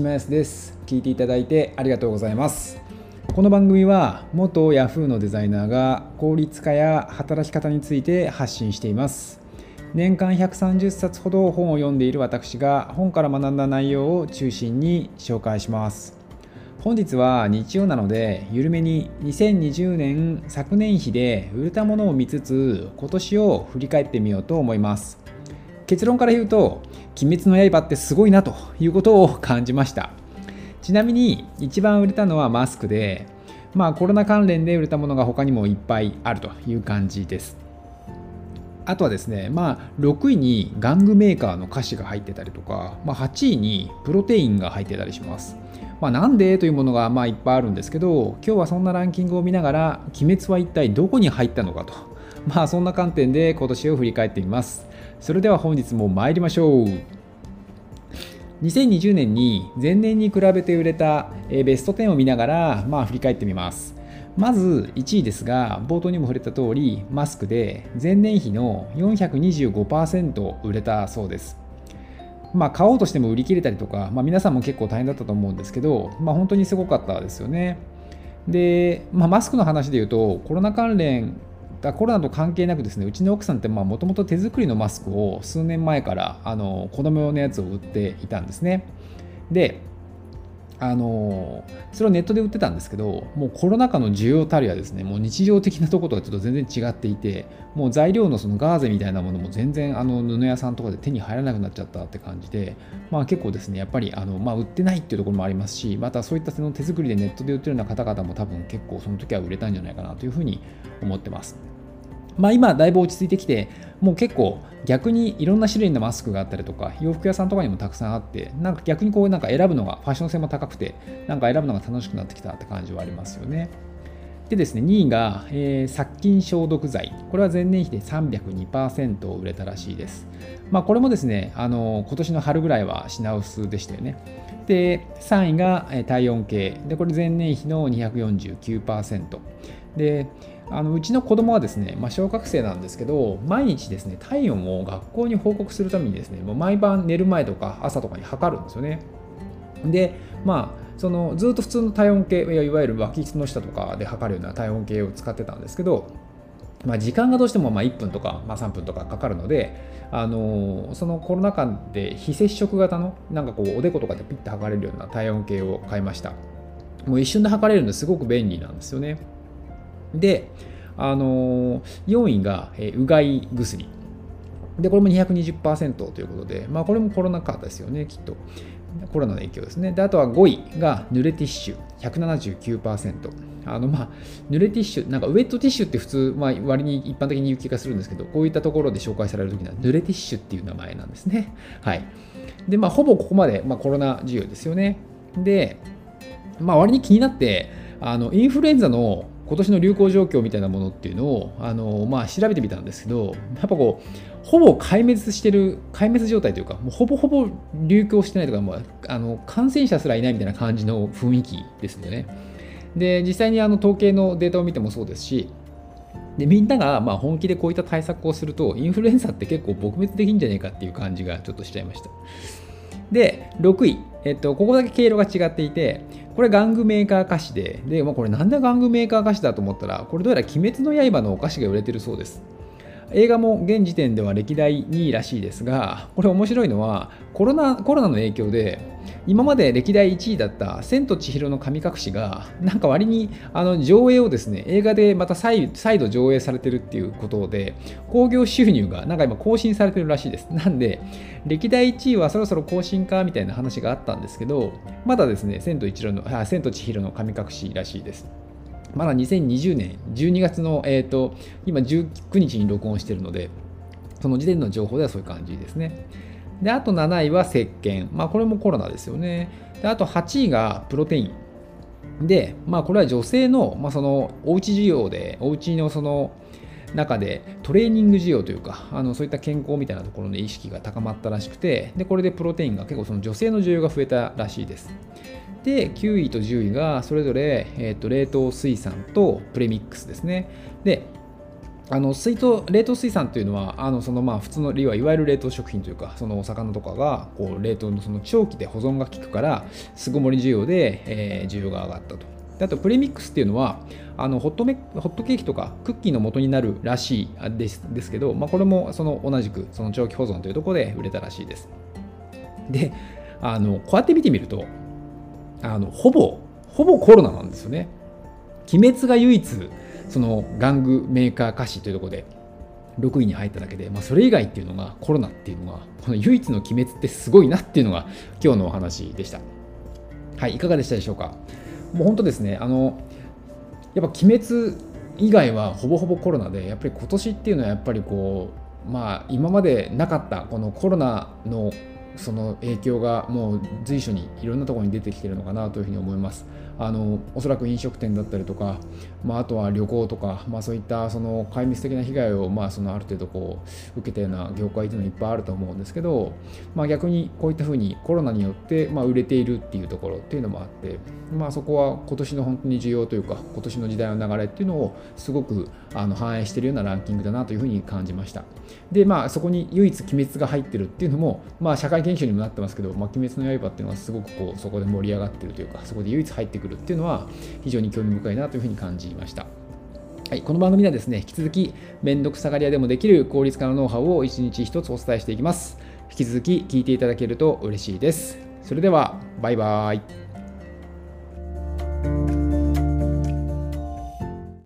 島康です。聞いていただいてありがとうございます。この番組は元 Yahoo のデザイナーが効率化や働き方について発信しています。年間130冊ほど本を読んでいる私が本から学んだ内容を中心に紹介します。本日は日曜なので緩めに2020年昨年比で売れたものを見つつ今年を振り返ってみようと思います。結論から言うと「鬼滅の刃」ってすごいなということを感じましたちなみに一番売れたのはマスクでまあコロナ関連で売れたものが他にもいっぱいあるという感じですあとはですね、まあ、6位に玩具メーカーの菓子が入ってたりとか、まあ、8位にプロテインが入ってたりします。まあ、なんでというものがまあいっぱいあるんですけど、今日はそんなランキングを見ながら、鬼滅は一体どこに入ったのかと、まあ、そんな観点で今年を振り返ってみます。それでは本日も参りましょう。2020年に前年に比べて売れたベスト10を見ながら、まあ、振り返ってみます。まず1位ですが、冒頭にも触れた通り、マスクで前年比の425%売れたそうです。まあ、買おうとしても売り切れたりとか、まあ、皆さんも結構大変だったと思うんですけど、まあ、本当にすごかったですよね。で、まあ、マスクの話で言うと、コロナ関連、だコロナと関係なくですね、うちの奥さんってもともと手作りのマスクを数年前からあの子供用のやつを売っていたんですね。で、あのそれをネットで売ってたんですけどもうコロナ禍の需要たるやですねもう日常的なところとはちょっと全然違っていてもう材料のそのガーゼみたいなものも全然あの布屋さんとかで手に入らなくなっちゃったって感じで、まあ、結構ですねやっぱりあの、まあ、売ってないっていうところもありますしまたそういったその手作りでネットで売ってるような方々も多分結構その時は売れたんじゃないかなというふうに思ってます。まあ、今だいぶ落ち着いてきてもう結構逆にいろんな種類のマスクがあったりとか洋服屋さんとかにもたくさんあってなんか逆にこうなんか選ぶのがファッション性も高くてなんか選ぶのが楽しくなってきたって感じはありますよね。でですね、2位が、えー、殺菌消毒剤。これは前年比で302%売れたらしいです。まあ、これもですね、あの今年の春ぐらいは品薄でしたよね。で、3位が体温計。で、これ前年比の249%。で、あのうちの子供はですね、まあ、小学生なんですけど、毎日ですね、体温を学校に報告するためにですね、もう毎晩寝る前とか朝とかに測るんですよね。で、まあ、そのずっと普通の体温計、いわゆる脇の下とかで測るような体温計を使ってたんですけど、まあ、時間がどうしてもま1分とか、まあ、3分とかかかるので、あのそのコロナ禍で非接触型のなんかこうおでことかでピッと測れるような体温計を買いました。もう一瞬で測れるのですごく便利なんですよね。で、あの4位が、えうがい薬。で、これも220%ということで、まあ、これもコロナ禍ですよね、きっと。コロナの影響ですね。で、あとは5位が濡れティッシュ、179%。あのまあ、濡れティッシュ、なんかウェットティッシュって普通、まあ、割に一般的に言う気がするんですけど、こういったところで紹介されるときには、濡れティッシュっていう名前なんですね。はい。で、まあ、ほぼここまで、まあ、コロナ需要ですよね。で、まあ、割に気になって、あのインフルエンザの今年の流行状況みたいなものっていうのをあの、まあ、調べてみたんですけどやっぱこうほぼ壊滅してる壊滅状態というかもうほぼほぼ流行してないとかもうあの感染者すらいないみたいな感じの雰囲気ですよね。で実際にあの統計のデータを見てもそうですしでみんながま本気でこういった対策をするとインフルエンザって結構撲滅できんじゃないかっていう感じがちょっとしちゃいました。で6位、えっと、ここだけ経路が違っていてこれ玩具メーカー菓子で、で、まあ、これなんで玩具メーカー菓子だと思ったら、これどうやら鬼滅の刃のお菓子が売れてるそうです。映画も現時点では歴代2位らしいですが、これ面白いのは、コロナコロナの影響で、今まで歴代1位だった「千と千尋の神隠し」がなんか割にあの上映をですね映画でまた再度上映されてるっていうことで興行収入がなんか今更新されてるらしいです。なんで歴代1位はそろそろ更新かみたいな話があったんですけどまだですね千と一郎のあ千と千尋の神隠しらしいです。まだ2020年12月の、えーと、今19日に録音してるのでその時点の情報ではそういう感じですね。で、あと7位は石鹸。まあ、これもコロナですよね。で、あと8位がプロテイン。で、まあ、これは女性の、まあ、その、おうち需要で、おうちのその、中でトレーニング需要というかあのそういった健康みたいなところの意識が高まったらしくてでこれでプロテインが結構その女性の需要が増えたらしいですで9位と10位がそれぞれ、えーと冷凍水産とプレミックスですねであの水筒冷凍水産というのはあのそのまあ普通のいわゆる冷凍食品というかそのお魚とかがこう冷凍のその長期で保存が効くから巣ごもり需要で、えー、需要が上がったと。あとプレミックスっていうのはあのホットメホットケーキとかクッキーの元になるらしいですですけど、まあ、これもその同じくその長期保存というところで売れたらしいです。であのこうやって見てみるとあのほぼほぼコロナなんですよね。鬼滅が唯一その玩具メーカー菓子というところで6位に入っただけで、まあ、それ以外っていうのがコロナっていうのがこの唯一の鬼滅ってすごいなっていうのが今日のお話でした。はい、いかがでしたでしょうか？もう本当ですね、あのやっぱ鬼滅以外はほぼほぼコロナで、やっぱり今年っていうのはやっぱりこう、まあ、今までなかったこのコロナのその影響がもう随所にいろんなところに出てきてるのかなというふうに思います。あのおそらく飲食店だったりとか、まあ、あとは旅行とか、まあ、そういったその壊滅的な被害を、まあ、そのある程度こう受けたような業界というのはいっぱいあると思うんですけど、まあ、逆にこういったふうにコロナによって、まあ、売れているっていうところっていうのもあって、まあ、そこは今年の本当に需要というか今年の時代の流れっていうのをすごくあの反映しているようなランキングだなというふうに感じましたでまあそこに唯一鬼滅が入ってるっていうのも、まあ、社会現象にもなってますけど、まあ、鬼滅の刃っていうのはすごくこうそこで盛り上がってるというかそこで唯一入ってくるっていうのは非常に興味深いなというふうに感じました。はい、この番組ではですね、引き続き、めんどくさがり屋でもできる効率化のノウハウを一日一つお伝えしていきます。引き続き聞いていただけると嬉しいです。それでは、バイバイ。